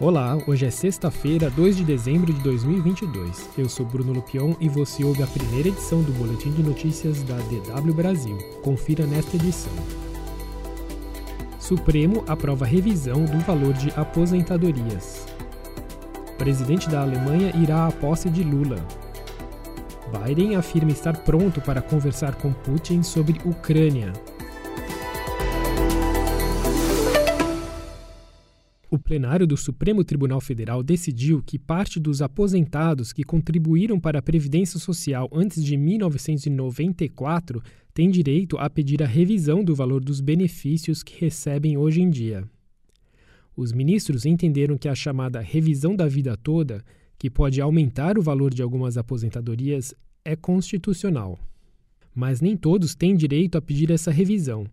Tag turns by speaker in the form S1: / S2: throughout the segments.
S1: Olá, hoje é sexta-feira, 2 de dezembro de 2022. Eu sou Bruno Lupion e você ouve a primeira edição do Boletim de Notícias da DW Brasil. Confira nesta edição. Supremo aprova revisão do valor de aposentadorias. Presidente da Alemanha irá à posse de Lula. Biden afirma estar pronto para conversar com Putin sobre Ucrânia. O plenário do Supremo Tribunal Federal decidiu que parte dos aposentados que contribuíram para a Previdência Social antes de 1994 tem direito a pedir a revisão do valor dos benefícios que recebem hoje em dia. Os ministros entenderam que a chamada revisão da vida toda, que pode aumentar o valor de algumas aposentadorias, é constitucional. Mas nem todos têm direito a pedir essa revisão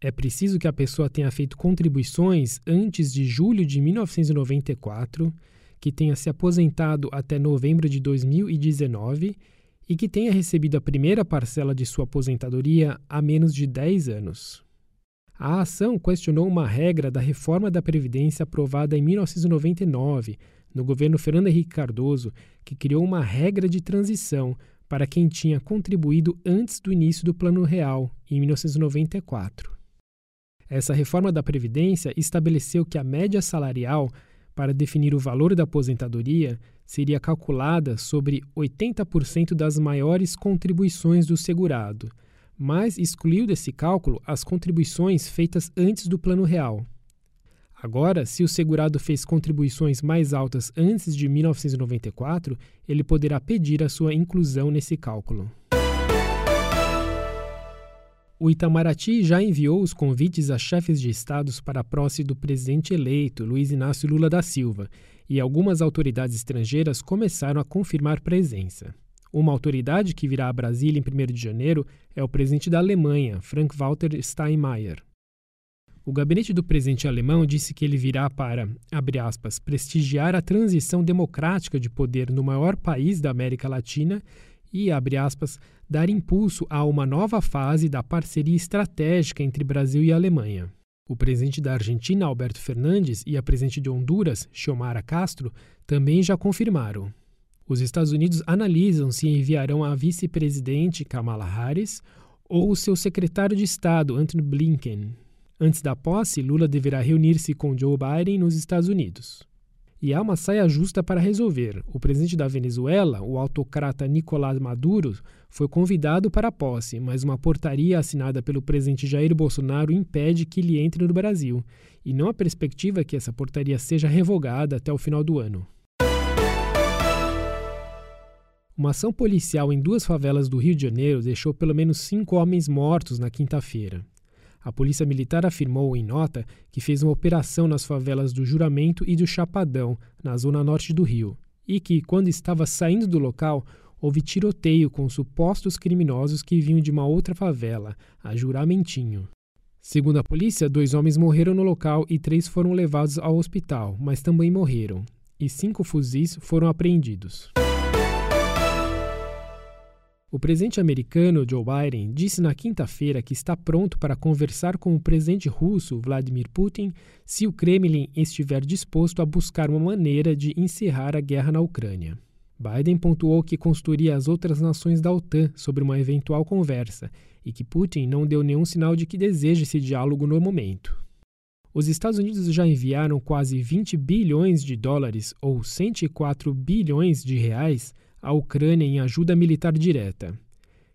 S1: é preciso que a pessoa tenha feito contribuições antes de julho de 1994, que tenha se aposentado até novembro de 2019 e que tenha recebido a primeira parcela de sua aposentadoria há menos de 10 anos. A ação questionou uma regra da reforma da Previdência aprovada em 1999, no governo Fernando Henrique Cardoso, que criou uma regra de transição para quem tinha contribuído antes do início do Plano Real, em 1994. Essa reforma da Previdência estabeleceu que a média salarial para definir o valor da aposentadoria seria calculada sobre 80% das maiores contribuições do segurado, mas excluiu desse cálculo as contribuições feitas antes do Plano Real. Agora, se o segurado fez contribuições mais altas antes de 1994, ele poderá pedir a sua inclusão nesse cálculo. O Itamaraty já enviou os convites a chefes de estados para a posse do presidente eleito, Luiz Inácio Lula da Silva, e algumas autoridades estrangeiras começaram a confirmar presença. Uma autoridade que virá a Brasília em 1 de janeiro é o presidente da Alemanha, Frank-Walter Steinmeier. O gabinete do presidente alemão disse que ele virá para, abre aspas, prestigiar a transição democrática de poder no maior país da América Latina e, abre aspas, dar impulso a uma nova fase da parceria estratégica entre Brasil e Alemanha. O presidente da Argentina, Alberto Fernandes, e a presidente de Honduras, Xiomara Castro, também já confirmaram. Os Estados Unidos analisam se enviarão a vice-presidente Kamala Harris ou o seu secretário de Estado, Anthony Blinken. Antes da posse, Lula deverá reunir-se com Joe Biden nos Estados Unidos. E há uma saia justa para resolver. O presidente da Venezuela, o autocrata Nicolás Maduro, foi convidado para a posse, mas uma portaria assinada pelo presidente Jair Bolsonaro impede que ele entre no Brasil. E não há perspectiva que essa portaria seja revogada até o final do ano. Uma ação policial em duas favelas do Rio de Janeiro deixou pelo menos cinco homens mortos na quinta-feira. A Polícia Militar afirmou em nota que fez uma operação nas favelas do Juramento e do Chapadão, na zona norte do Rio, e que, quando estava saindo do local, houve tiroteio com supostos criminosos que vinham de uma outra favela, a Juramentinho. Segundo a polícia, dois homens morreram no local e três foram levados ao hospital, mas também morreram, e cinco fuzis foram apreendidos. O presidente americano Joe Biden disse na quinta-feira que está pronto para conversar com o presidente russo Vladimir Putin se o Kremlin estiver disposto a buscar uma maneira de encerrar a guerra na Ucrânia. Biden pontuou que consultaria as outras nações da OTAN sobre uma eventual conversa e que Putin não deu nenhum sinal de que deseja esse diálogo no momento. Os Estados Unidos já enviaram quase 20 bilhões de dólares, ou 104 bilhões de reais, a Ucrânia em ajuda militar direta.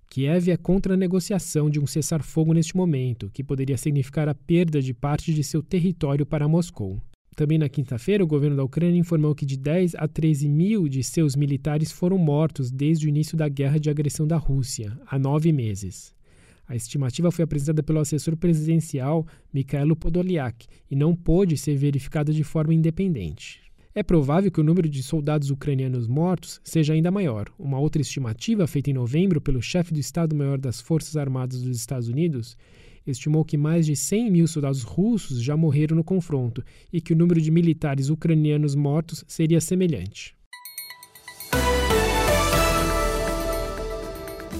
S1: Kiev é contra a negociação de um cessar-fogo neste momento, que poderia significar a perda de parte de seu território para Moscou. Também na quinta-feira, o governo da Ucrânia informou que de 10 a 13 mil de seus militares foram mortos desde o início da guerra de agressão da Rússia, há nove meses. A estimativa foi apresentada pelo assessor presidencial Mikhailo Podolyak e não pôde ser verificada de forma independente. É provável que o número de soldados ucranianos mortos seja ainda maior. Uma outra estimativa, feita em novembro pelo chefe do Estado-Maior das Forças Armadas dos Estados Unidos, estimou que mais de 100 mil soldados russos já morreram no confronto e que o número de militares ucranianos mortos seria semelhante.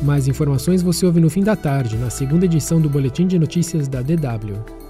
S1: Mais informações você ouve no fim da tarde, na segunda edição do Boletim de Notícias da DW.